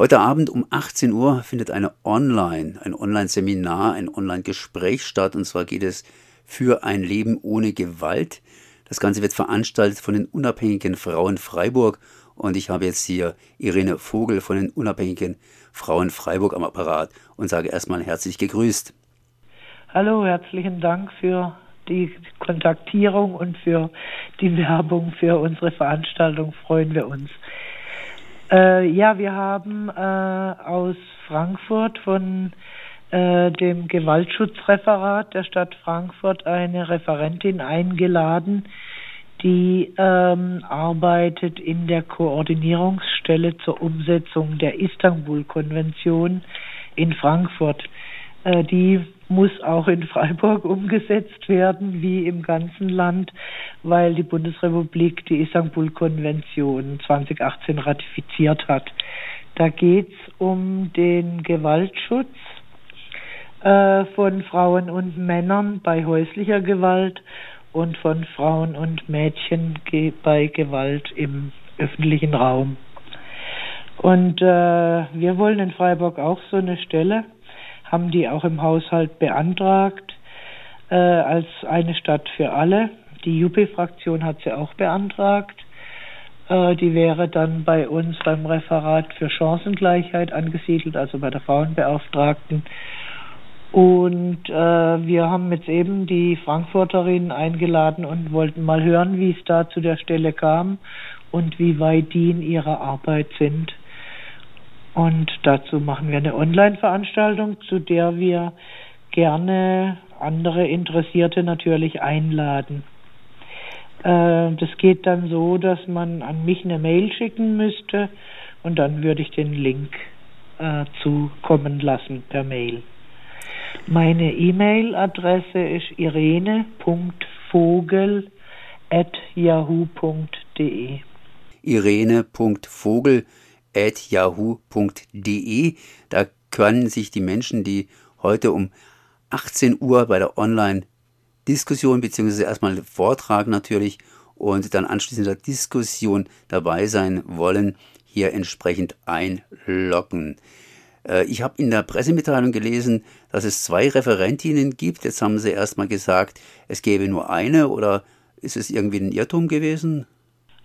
Heute Abend um 18 Uhr findet eine Online, ein Online-Seminar, ein Online-Gespräch statt. Und zwar geht es für ein Leben ohne Gewalt. Das Ganze wird veranstaltet von den Unabhängigen Frauen Freiburg. Und ich habe jetzt hier Irene Vogel von den Unabhängigen Frauen Freiburg am Apparat und sage erstmal herzlich gegrüßt. Hallo, herzlichen Dank für die Kontaktierung und für die Werbung für unsere Veranstaltung. Freuen wir uns. Äh, ja, wir haben äh, aus Frankfurt von äh, dem Gewaltschutzreferat der Stadt Frankfurt eine Referentin eingeladen, die ähm, arbeitet in der Koordinierungsstelle zur Umsetzung der Istanbul-Konvention in Frankfurt. Äh, die muss auch in Freiburg umgesetzt werden, wie im ganzen Land, weil die Bundesrepublik die Istanbul-Konvention 2018 ratifiziert hat. Da geht es um den Gewaltschutz äh, von Frauen und Männern bei häuslicher Gewalt und von Frauen und Mädchen ge bei Gewalt im öffentlichen Raum. Und äh, wir wollen in Freiburg auch so eine Stelle haben die auch im Haushalt beantragt äh, als eine Stadt für alle. Die JUPI-Fraktion hat sie auch beantragt. Äh, die wäre dann bei uns beim Referat für Chancengleichheit angesiedelt, also bei der Frauenbeauftragten. Und äh, wir haben jetzt eben die Frankfurterinnen eingeladen und wollten mal hören, wie es da zu der Stelle kam und wie weit die in ihrer Arbeit sind. Und dazu machen wir eine Online-Veranstaltung, zu der wir gerne andere Interessierte natürlich einladen. Äh, das geht dann so, dass man an mich eine Mail schicken müsste und dann würde ich den Link äh, zukommen lassen per Mail. Meine E-Mail-Adresse ist irene.vogel.yahoo.de. Irene.vogel.yahoo.de yahoo.de. Da können sich die Menschen, die heute um 18 Uhr bei der Online-Diskussion beziehungsweise erstmal Vortrag natürlich und dann anschließend der Diskussion dabei sein wollen, hier entsprechend einloggen. Äh, ich habe in der Pressemitteilung gelesen, dass es zwei Referentinnen gibt. Jetzt haben Sie erstmal gesagt, es gäbe nur eine oder ist es irgendwie ein Irrtum gewesen?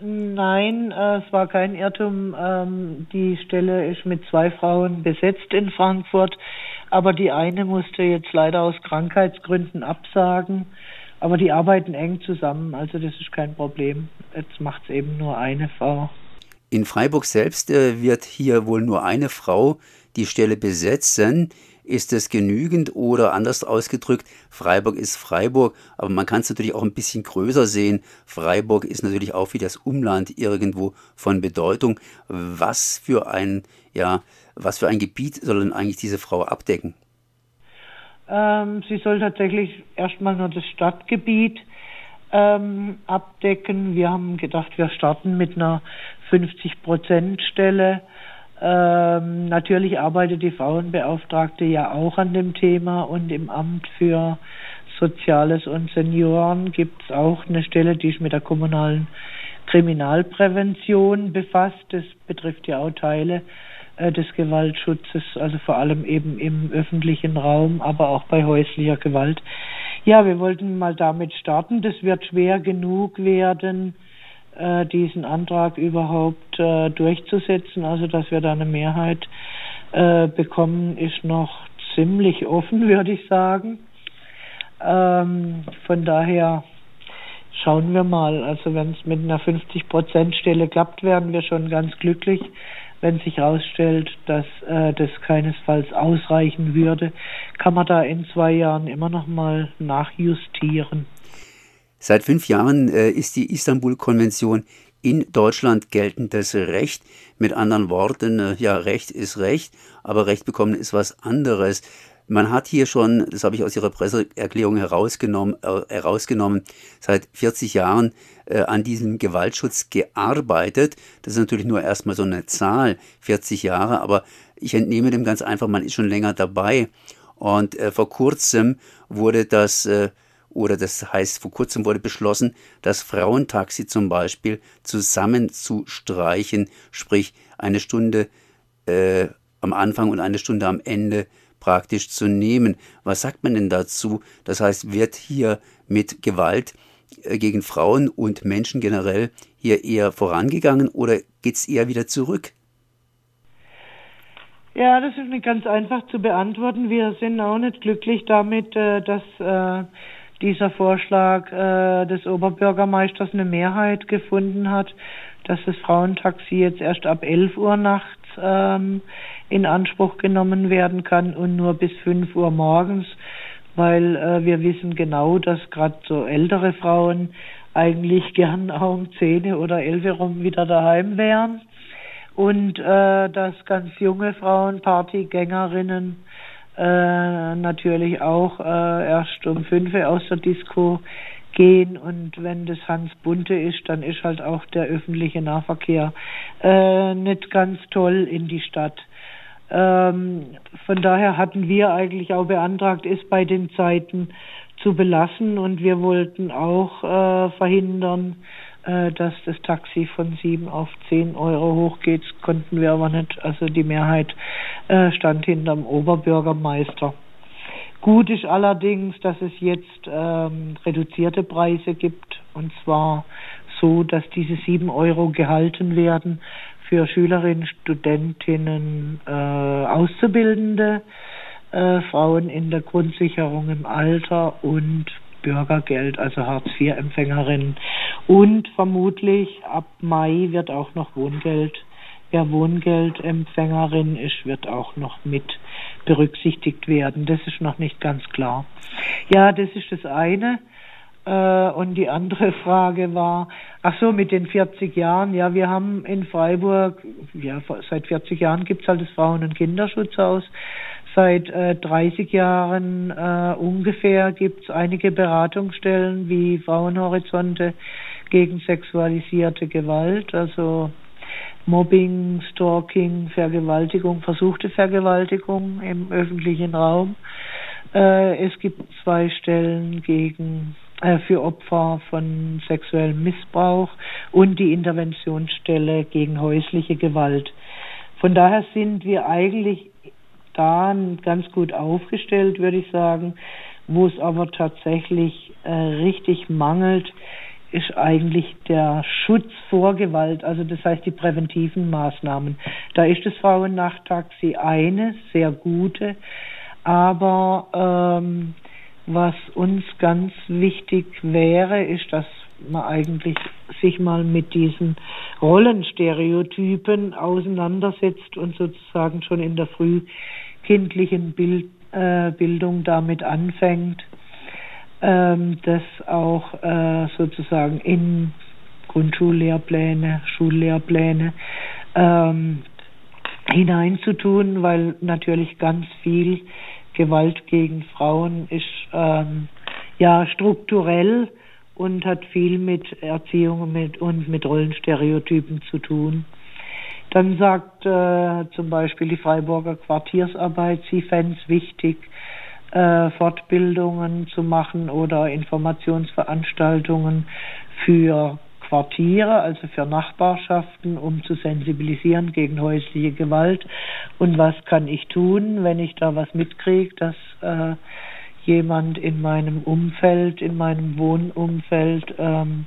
Nein, äh, es war kein Irrtum. Ähm, die Stelle ist mit zwei Frauen besetzt in Frankfurt, aber die eine musste jetzt leider aus Krankheitsgründen absagen. Aber die arbeiten eng zusammen, also das ist kein Problem. Jetzt macht es eben nur eine Frau. In Freiburg selbst äh, wird hier wohl nur eine Frau die Stelle besetzen. Ist es genügend oder anders ausgedrückt, Freiburg ist Freiburg, aber man kann es natürlich auch ein bisschen größer sehen. Freiburg ist natürlich auch wie das Umland irgendwo von Bedeutung. Was für ein, ja, was für ein Gebiet soll denn eigentlich diese Frau abdecken? Ähm, sie soll tatsächlich erstmal nur das Stadtgebiet ähm, abdecken. Wir haben gedacht, wir starten mit einer 50-Prozent-Stelle ähm, natürlich arbeitet die Frauenbeauftragte ja auch an dem Thema und im Amt für Soziales und Senioren gibt es auch eine Stelle, die sich mit der kommunalen Kriminalprävention befasst. Das betrifft ja auch Teile äh, des Gewaltschutzes, also vor allem eben im öffentlichen Raum, aber auch bei häuslicher Gewalt. Ja, wir wollten mal damit starten. Das wird schwer genug werden, äh, diesen Antrag überhaupt äh, durchzusetzen, also dass wir da eine Mehrheit äh, bekommen, ist noch ziemlich offen, würde ich sagen. Ähm, von daher schauen wir mal. Also wenn es mit einer 50-Prozent-Stelle klappt, werden wir schon ganz glücklich. Wenn sich herausstellt, dass äh, das keinesfalls ausreichen würde, kann man da in zwei Jahren immer noch mal nachjustieren. Seit fünf Jahren äh, ist die Istanbul-Konvention in Deutschland geltendes Recht. Mit anderen Worten, äh, ja, Recht ist Recht, aber Recht bekommen ist was anderes. Man hat hier schon, das habe ich aus Ihrer Presseerklärung herausgenommen, äh, herausgenommen seit 40 Jahren äh, an diesem Gewaltschutz gearbeitet. Das ist natürlich nur erstmal so eine Zahl, 40 Jahre, aber ich entnehme dem ganz einfach, man ist schon länger dabei. Und äh, vor kurzem wurde das äh, oder das heißt, vor kurzem wurde beschlossen, das Frauentaxi zum Beispiel zusammenzustreichen, sprich eine Stunde äh, am Anfang und eine Stunde am Ende praktisch zu nehmen. Was sagt man denn dazu? Das heißt, wird hier mit Gewalt äh, gegen Frauen und Menschen generell hier eher vorangegangen oder geht es eher wieder zurück? Ja, das ist nicht ganz einfach zu beantworten. Wir sind auch nicht glücklich damit, äh, dass äh, dieser Vorschlag des Oberbürgermeisters eine Mehrheit gefunden hat, dass das Frauentaxi jetzt erst ab 11 Uhr nachts ähm, in Anspruch genommen werden kann und nur bis 5 Uhr morgens, weil äh, wir wissen genau, dass gerade so ältere Frauen eigentlich gern auch um 10 oder 11 rum wieder daheim wären. Und äh, dass ganz junge Frauen, Partygängerinnen, äh, natürlich auch äh, erst um 5 Uhr aus der Disco gehen und wenn das Hans Bunte ist, dann ist halt auch der öffentliche Nahverkehr äh, nicht ganz toll in die Stadt. Ähm, von daher hatten wir eigentlich auch beantragt, es bei den Zeiten zu belassen und wir wollten auch äh, verhindern, dass das Taxi von sieben auf zehn Euro hochgeht. Konnten wir aber nicht. Also die Mehrheit äh, stand hinterm Oberbürgermeister. Gut ist allerdings, dass es jetzt ähm, reduzierte Preise gibt und zwar so, dass diese sieben Euro gehalten werden für Schülerinnen, Studentinnen, äh, Auszubildende, äh, Frauen in der Grundsicherung im Alter und Bürgergeld, also Hartz-IV-Empfängerinnen. Und vermutlich ab Mai wird auch noch Wohngeld, wer Wohngeldempfängerin ist, wird auch noch mit berücksichtigt werden. Das ist noch nicht ganz klar. Ja, das ist das eine. Äh, und die andere Frage war, ach so, mit den 40 Jahren. Ja, wir haben in Freiburg, ja, seit 40 Jahren gibt's halt das Frauen- und Kinderschutzhaus. Seit äh, 30 Jahren äh, ungefähr gibt's einige Beratungsstellen wie Frauenhorizonte gegen sexualisierte Gewalt, also Mobbing, Stalking, Vergewaltigung, versuchte Vergewaltigung im öffentlichen Raum. Äh, es gibt zwei Stellen gegen äh, für Opfer von sexuellem Missbrauch und die Interventionsstelle gegen häusliche Gewalt. Von daher sind wir eigentlich da ganz gut aufgestellt, würde ich sagen. Wo es aber tatsächlich äh, richtig mangelt, ist eigentlich der Schutz vor Gewalt, also das heißt die präventiven Maßnahmen. Da ist das Frauennachttaxi eine sehr gute, aber ähm, was uns ganz wichtig wäre, ist, dass man eigentlich sich mal mit diesen Rollenstereotypen auseinandersetzt und sozusagen schon in der frühkindlichen Bild, äh, Bildung damit anfängt, ähm, das auch äh, sozusagen in Grundschullehrpläne, Schullehrpläne ähm, hineinzutun, weil natürlich ganz viel Gewalt gegen Frauen ist ähm, ja strukturell und hat viel mit Erziehung mit, und mit Rollenstereotypen zu tun. Dann sagt äh, zum Beispiel die Freiburger Quartiersarbeit, sie fände es wichtig, äh, Fortbildungen zu machen oder Informationsveranstaltungen für Quartiere, also für Nachbarschaften, um zu sensibilisieren gegen häusliche Gewalt. Und was kann ich tun, wenn ich da was mitkriege, dass äh, jemand in meinem Umfeld, in meinem Wohnumfeld ähm,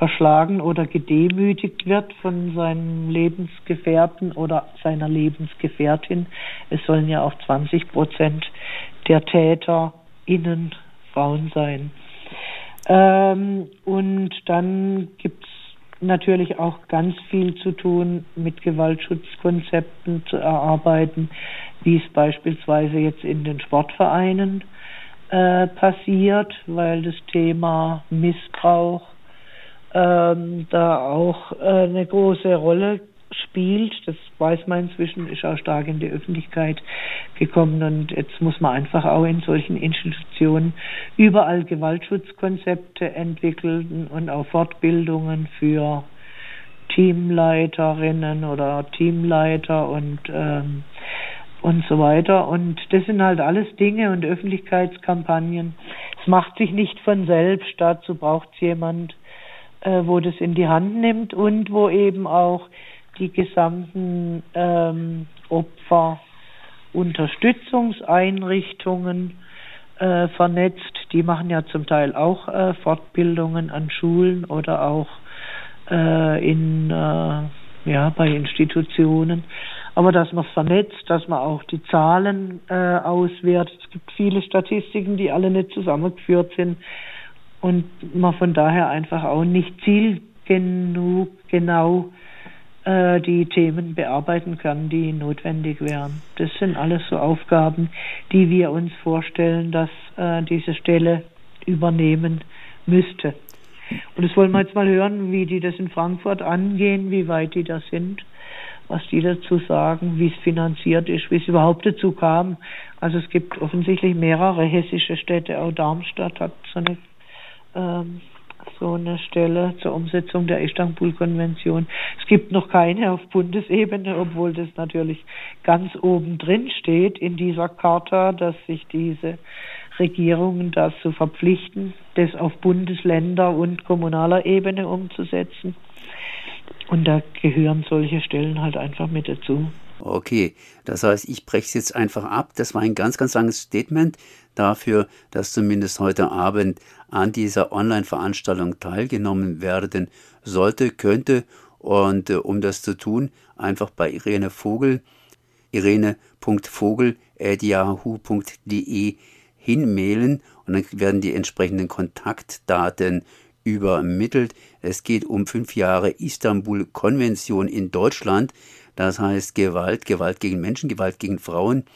verschlagen oder gedemütigt wird von seinem Lebensgefährten oder seiner Lebensgefährtin. Es sollen ja auch 20 Prozent der Täter innen Frauen sein. Ähm, und dann gibt es natürlich auch ganz viel zu tun, mit Gewaltschutzkonzepten zu erarbeiten, wie es beispielsweise jetzt in den Sportvereinen äh, passiert, weil das Thema Missbrauch ähm, da auch äh, eine große Rolle spielt. Das weiß man inzwischen, ist auch stark in die Öffentlichkeit gekommen und jetzt muss man einfach auch in solchen Institutionen überall Gewaltschutzkonzepte entwickeln und auch Fortbildungen für Teamleiterinnen oder Teamleiter und ähm, und so weiter. Und das sind halt alles Dinge und Öffentlichkeitskampagnen. Es macht sich nicht von selbst. Dazu braucht es jemand, äh, wo das in die Hand nimmt und wo eben auch die gesamten ähm, Kriegsopfer Unterstützungseinrichtungen äh, vernetzt. Die machen ja zum Teil auch äh, Fortbildungen an Schulen oder auch äh, in äh, ja bei Institutionen. Aber dass man es vernetzt, dass man auch die Zahlen äh, auswertet. Es gibt viele Statistiken, die alle nicht zusammengeführt sind und man von daher einfach auch nicht zielgenug genau äh, die Themen bearbeiten kann, die notwendig wären. Das sind alles so Aufgaben, die wir uns vorstellen, dass äh, diese Stelle übernehmen müsste. Und das wollen wir jetzt mal hören, wie die das in Frankfurt angehen, wie weit die da sind, was die dazu sagen, wie es finanziert ist, wie es überhaupt dazu kam. Also es gibt offensichtlich mehrere hessische Städte, auch Darmstadt hat so eine ähm, so eine Stelle zur Umsetzung der Istanbul-Konvention. Es gibt noch keine auf Bundesebene, obwohl das natürlich ganz oben drin steht in dieser Charta, dass sich diese Regierungen dazu verpflichten, das auf Bundesländer und kommunaler Ebene umzusetzen. Und da gehören solche Stellen halt einfach mit dazu. Okay, das heißt, ich breche es jetzt einfach ab. Das war ein ganz, ganz langes Statement dafür, dass zumindest heute Abend an dieser Online-Veranstaltung teilgenommen werden sollte, könnte. Und äh, um das zu tun, einfach bei Irene Vogel, irene.vogel.yahoo.de hinmailen und dann werden die entsprechenden Kontaktdaten übermittelt. Es geht um fünf Jahre Istanbul-Konvention in Deutschland. Das heißt Gewalt, Gewalt gegen Menschen, Gewalt gegen Frauen.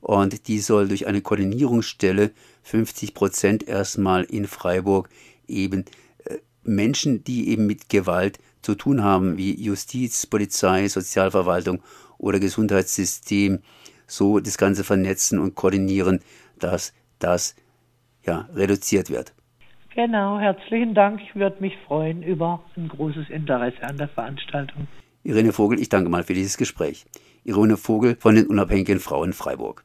Und die soll durch eine Koordinierungsstelle 50 Prozent erstmal in Freiburg eben äh, Menschen, die eben mit Gewalt zu tun haben, wie Justiz, Polizei, Sozialverwaltung oder Gesundheitssystem, so das Ganze vernetzen und koordinieren, dass das ja reduziert wird. Genau, herzlichen Dank. Ich würde mich freuen über ein großes Interesse an der Veranstaltung. Irene Vogel, ich danke mal für dieses Gespräch. Irene Vogel von den Unabhängigen Frauen Freiburg.